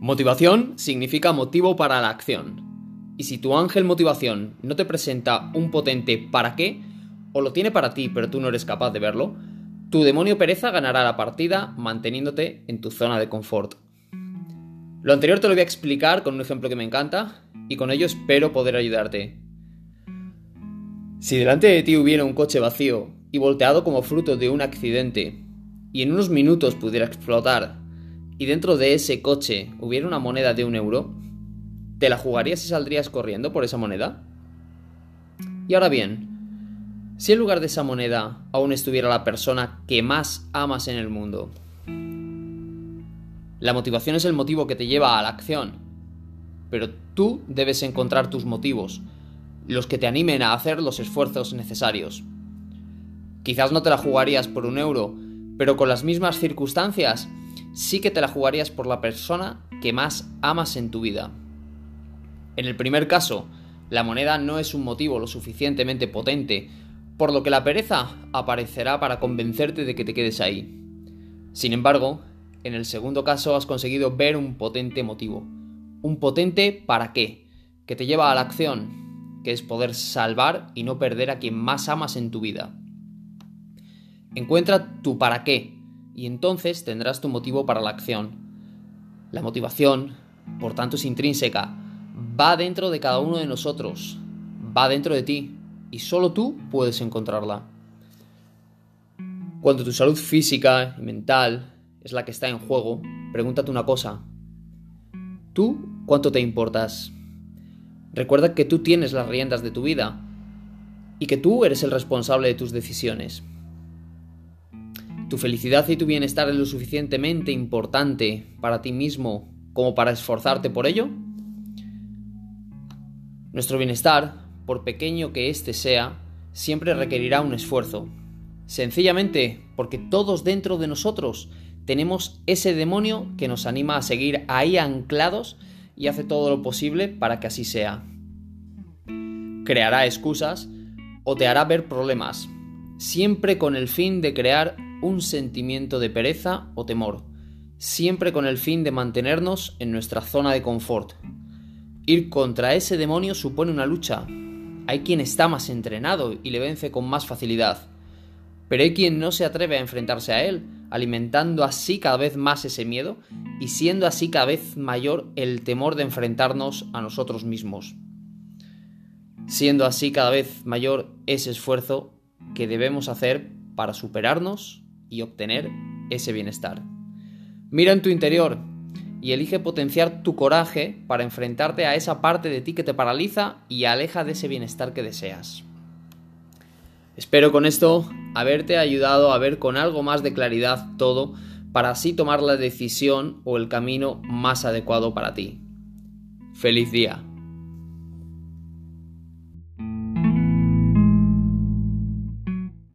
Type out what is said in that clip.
Motivación significa motivo para la acción. Y si tu ángel motivación no te presenta un potente para qué, o lo tiene para ti pero tú no eres capaz de verlo, tu demonio pereza ganará la partida manteniéndote en tu zona de confort. Lo anterior te lo voy a explicar con un ejemplo que me encanta y con ello espero poder ayudarte. Si delante de ti hubiera un coche vacío y volteado como fruto de un accidente y en unos minutos pudiera explotar y dentro de ese coche hubiera una moneda de un euro, ¿te la jugarías y saldrías corriendo por esa moneda? Y ahora bien, si en lugar de esa moneda aún estuviera la persona que más amas en el mundo, la motivación es el motivo que te lleva a la acción, pero tú debes encontrar tus motivos, los que te animen a hacer los esfuerzos necesarios. Quizás no te la jugarías por un euro, pero con las mismas circunstancias sí que te la jugarías por la persona que más amas en tu vida. En el primer caso, la moneda no es un motivo lo suficientemente potente, por lo que la pereza aparecerá para convencerte de que te quedes ahí. Sin embargo, en el segundo caso has conseguido ver un potente motivo. Un potente para qué, que te lleva a la acción, que es poder salvar y no perder a quien más amas en tu vida. Encuentra tu para qué y entonces tendrás tu motivo para la acción. La motivación, por tanto, es intrínseca, va dentro de cada uno de nosotros, va dentro de ti y solo tú puedes encontrarla. Cuando tu salud física y mental es la que está en juego, pregúntate una cosa. ¿Tú cuánto te importas? Recuerda que tú tienes las riendas de tu vida y que tú eres el responsable de tus decisiones. ¿Tu felicidad y tu bienestar es lo suficientemente importante para ti mismo como para esforzarte por ello? Nuestro bienestar, por pequeño que éste sea, siempre requerirá un esfuerzo. Sencillamente porque todos dentro de nosotros tenemos ese demonio que nos anima a seguir ahí anclados y hace todo lo posible para que así sea. Creará excusas o te hará ver problemas, siempre con el fin de crear un sentimiento de pereza o temor, siempre con el fin de mantenernos en nuestra zona de confort. Ir contra ese demonio supone una lucha. Hay quien está más entrenado y le vence con más facilidad. Pero hay quien no se atreve a enfrentarse a él, alimentando así cada vez más ese miedo y siendo así cada vez mayor el temor de enfrentarnos a nosotros mismos. Siendo así cada vez mayor ese esfuerzo que debemos hacer para superarnos y obtener ese bienestar. Mira en tu interior y elige potenciar tu coraje para enfrentarte a esa parte de ti que te paraliza y aleja de ese bienestar que deseas. Espero con esto haberte ayudado a ver con algo más de claridad todo para así tomar la decisión o el camino más adecuado para ti. Feliz día.